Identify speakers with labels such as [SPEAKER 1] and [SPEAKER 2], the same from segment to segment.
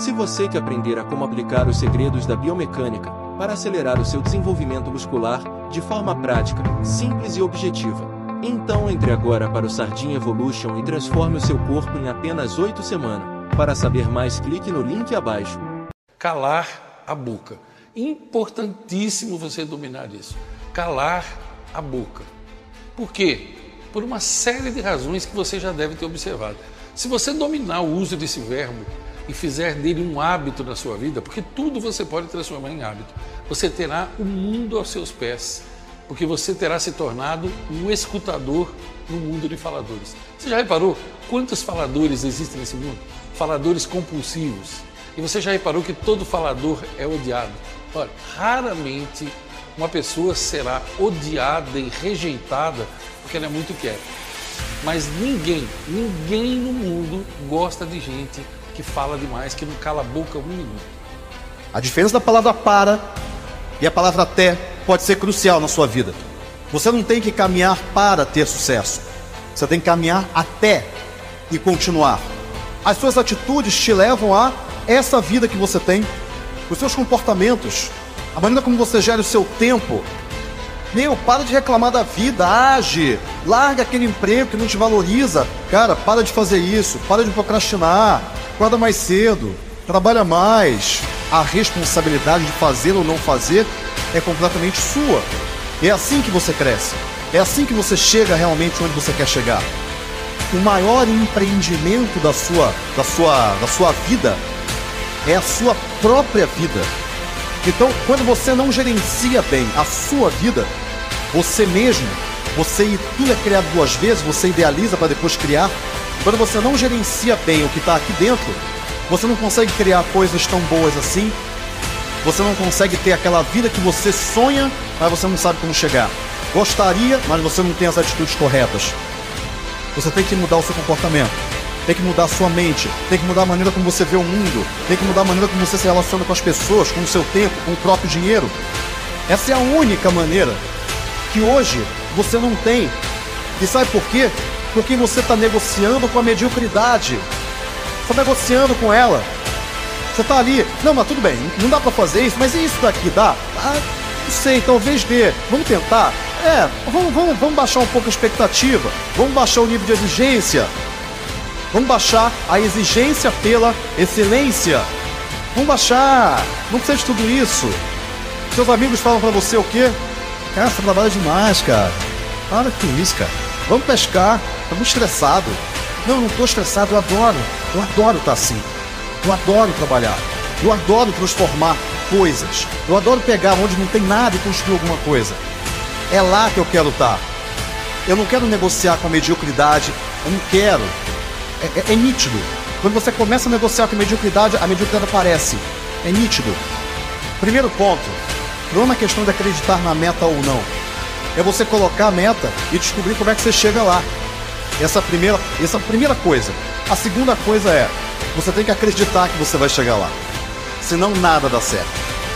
[SPEAKER 1] Se você quer aprender a como aplicar os segredos da biomecânica para acelerar o seu desenvolvimento muscular de forma prática, simples e objetiva, então entre agora para o Sardinha Evolution e transforme o seu corpo em apenas 8 semanas. Para saber mais, clique no link abaixo.
[SPEAKER 2] Calar a boca. Importantíssimo você dominar isso. Calar a boca. Por quê? Por uma série de razões que você já deve ter observado. Se você dominar o uso desse verbo e fizer dele um hábito na sua vida, porque tudo você pode transformar em hábito, você terá o mundo aos seus pés, porque você terá se tornado um escutador no mundo de faladores. Você já reparou quantos faladores existem nesse mundo? Faladores compulsivos. E você já reparou que todo falador é odiado? Olha, raramente uma pessoa será odiada e rejeitada porque ela é muito quieta. Mas ninguém, ninguém no mundo gosta de gente que fala demais, que não cala a boca um minuto.
[SPEAKER 3] A diferença da palavra para e a palavra até pode ser crucial na sua vida. Você não tem que caminhar para ter sucesso. Você tem que caminhar até e continuar. As suas atitudes te levam a essa vida que você tem, os seus comportamentos, a maneira como você gera o seu tempo. Meu, para de reclamar da vida, age, larga aquele emprego que não te valoriza. Cara, para de fazer isso, para de procrastinar, acorda mais cedo, trabalha mais. A responsabilidade de fazer ou não fazer é completamente sua. É assim que você cresce. É assim que você chega realmente onde você quer chegar. O maior empreendimento da sua, da sua, da sua vida é a sua própria vida. Então, quando você não gerencia bem a sua vida, você mesmo, você tudo é criado duas vezes, você idealiza para depois criar. Quando você não gerencia bem o que está aqui dentro, você não consegue criar coisas tão boas assim. Você não consegue ter aquela vida que você sonha, mas você não sabe como chegar. Gostaria, mas você não tem as atitudes corretas. Você tem que mudar o seu comportamento tem que mudar a sua mente, tem que mudar a maneira como você vê o mundo, tem que mudar a maneira como você se relaciona com as pessoas, com o seu tempo, com o próprio dinheiro. Essa é a única maneira que hoje você não tem. E sabe por quê? Porque você está negociando com a mediocridade. Está negociando com ela. Você está ali, não, mas tudo bem, não dá para fazer isso, mas e isso daqui dá? Ah, não sei, talvez dê. Vamos tentar? É, vamos, vamos, vamos baixar um pouco a expectativa, vamos baixar o nível de exigência, Vamos baixar a exigência pela excelência. Vamos baixar. Não precisa de tudo isso. Seus amigos falam para você o quê? Cara, você trabalha demais, cara. Para com isso, cara. Vamos pescar. Tá muito estressado. Não, não tô estressado. Eu adoro. Eu adoro estar tá assim. Eu adoro trabalhar. Eu adoro transformar coisas. Eu adoro pegar onde não tem nada e construir alguma coisa. É lá que eu quero estar. Tá. Eu não quero negociar com a mediocridade. Eu não quero é, é, é nítido. Quando você começa a negociar com a mediocridade, a mediocridade aparece. É nítido. Primeiro ponto, não é uma questão de acreditar na meta ou não. É você colocar a meta e descobrir como é que você chega lá. Essa primeira, essa é primeira coisa. A segunda coisa é, você tem que acreditar que você vai chegar lá. Senão nada dá certo.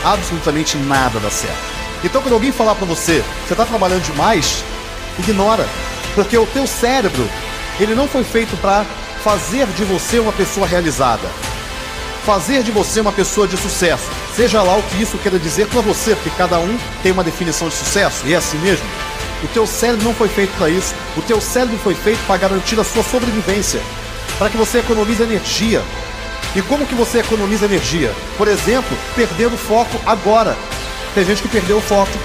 [SPEAKER 3] Absolutamente nada dá certo. Então quando alguém falar para você, você está trabalhando demais, ignora. Porque o teu cérebro, ele não foi feito para fazer de você uma pessoa realizada, fazer de você uma pessoa de sucesso, seja lá o que isso queira dizer para você, porque cada um tem uma definição de sucesso e é assim mesmo. O teu cérebro não foi feito para isso. O teu cérebro foi feito para garantir a sua sobrevivência, para que você economize energia. E como que você economiza energia? Por exemplo, perdendo foco agora. Tem gente que perdeu o foco.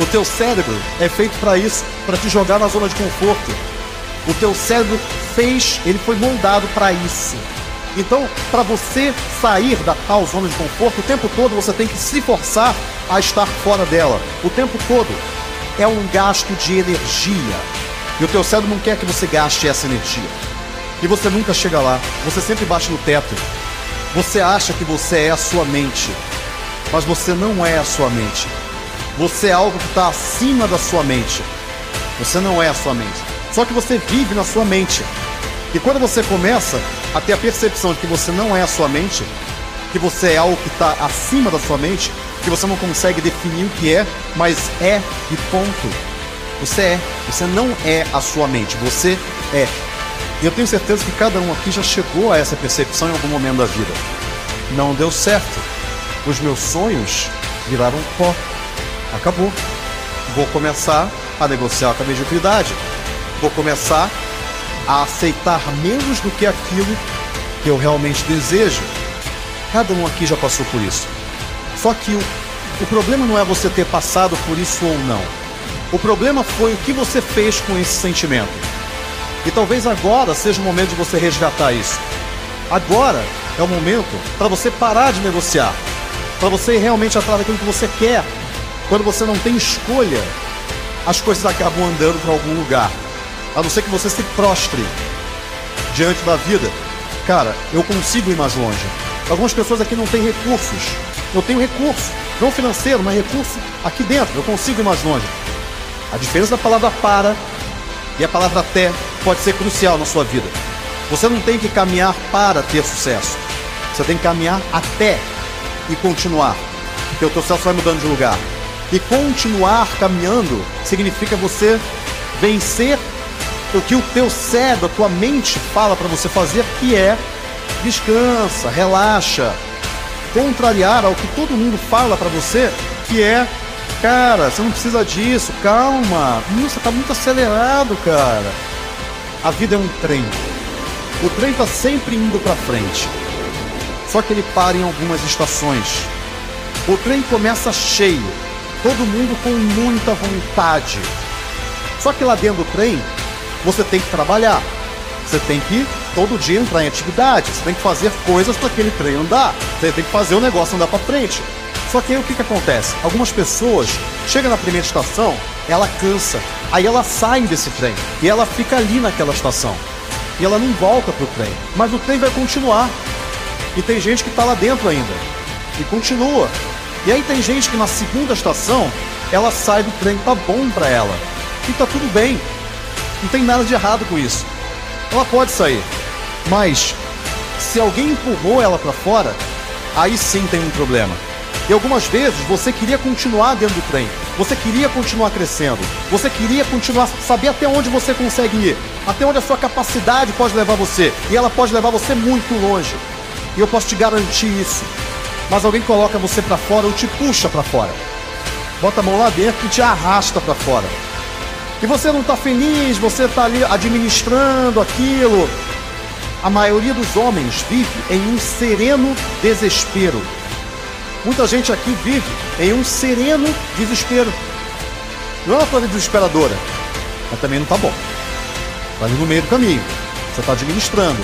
[SPEAKER 3] O teu cérebro é feito para isso, para te jogar na zona de conforto. O teu cérebro fez, ele foi moldado para isso. Então, para você sair da tal zona de conforto, o tempo todo você tem que se forçar a estar fora dela. O tempo todo é um gasto de energia. E o teu cérebro não quer que você gaste essa energia. E você nunca chega lá. Você sempre bate no teto. Você acha que você é a sua mente. Mas você não é a sua mente. Você é algo que está acima da sua mente. Você não é a sua mente. Só que você vive na sua mente. E quando você começa a ter a percepção de que você não é a sua mente, que você é algo que está acima da sua mente, que você não consegue definir o que é, mas é e ponto. Você é. Você não é a sua mente, você é. E eu tenho certeza que cada um aqui já chegou a essa percepção em algum momento da vida. Não deu certo. Os meus sonhos viraram pó. Acabou. Vou começar a negociar com a mediocridade. Vou começar a aceitar menos do que aquilo que eu realmente desejo. Cada um aqui já passou por isso. Só que o, o problema não é você ter passado por isso ou não. O problema foi o que você fez com esse sentimento. E talvez agora seja o momento de você resgatar isso. Agora é o momento para você parar de negociar, para você realmente atrás daquilo que você quer. Quando você não tem escolha, as coisas acabam andando para algum lugar. A não ser que você se prostre diante da vida. Cara, eu consigo ir mais longe. Algumas pessoas aqui não têm recursos. Eu tenho recurso, não financeiro, mas recurso aqui dentro. Eu consigo ir mais longe. A diferença da palavra para e a palavra até pode ser crucial na sua vida. Você não tem que caminhar para ter sucesso. Você tem que caminhar até e continuar. Porque o teu sucesso vai mudando de lugar. E continuar caminhando significa você vencer o que o teu cérebro, a tua mente fala para você fazer, que é descansa, relaxa, contrariar ao que todo mundo fala para você, que é cara, você não precisa disso, calma, você tá muito acelerado, cara. A vida é um trem. O trem tá sempre indo para frente. Só que ele para em algumas estações. O trem começa cheio, todo mundo com muita vontade. Só que lá dentro do trem você tem que trabalhar. Você tem que todo dia entrar em atividade. Você tem que fazer coisas para aquele trem andar. Você tem que fazer o negócio andar para frente. Só que aí o que, que acontece? Algumas pessoas chegam na primeira estação, ela cansa, aí ela sai desse trem e ela fica ali naquela estação. E ela não volta pro trem, mas o trem vai continuar. E tem gente que está lá dentro ainda e continua. E aí tem gente que na segunda estação ela sai do trem, tá bom para ela e tá tudo bem. Não tem nada de errado com isso. Ela pode sair, mas se alguém empurrou ela para fora, aí sim tem um problema. E algumas vezes você queria continuar dentro do trem, você queria continuar crescendo, você queria continuar saber até onde você consegue ir, até onde a sua capacidade pode levar você, e ela pode levar você muito longe. E eu posso te garantir isso. Mas alguém coloca você para fora ou te puxa para fora. Bota a mão lá dentro e te arrasta para fora e você não está feliz, você está ali administrando aquilo. A maioria dos homens vive em um sereno desespero. Muita gente aqui vive em um sereno desespero. Não é uma coisa desesperadora, mas também não está bom. Está ali no meio do caminho. Você está administrando.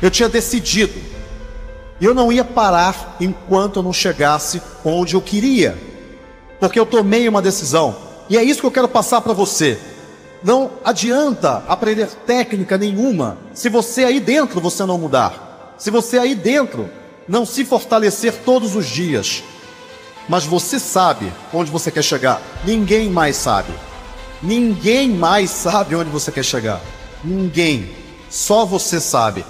[SPEAKER 3] Eu tinha decidido. Eu não ia parar enquanto eu não chegasse onde eu queria. Porque eu tomei uma decisão. E é isso que eu quero passar para você. Não adianta aprender técnica nenhuma se você aí dentro você não mudar. Se você aí dentro não se fortalecer todos os dias. Mas você sabe onde você quer chegar. Ninguém mais sabe. Ninguém mais sabe onde você quer chegar. Ninguém. Só você sabe.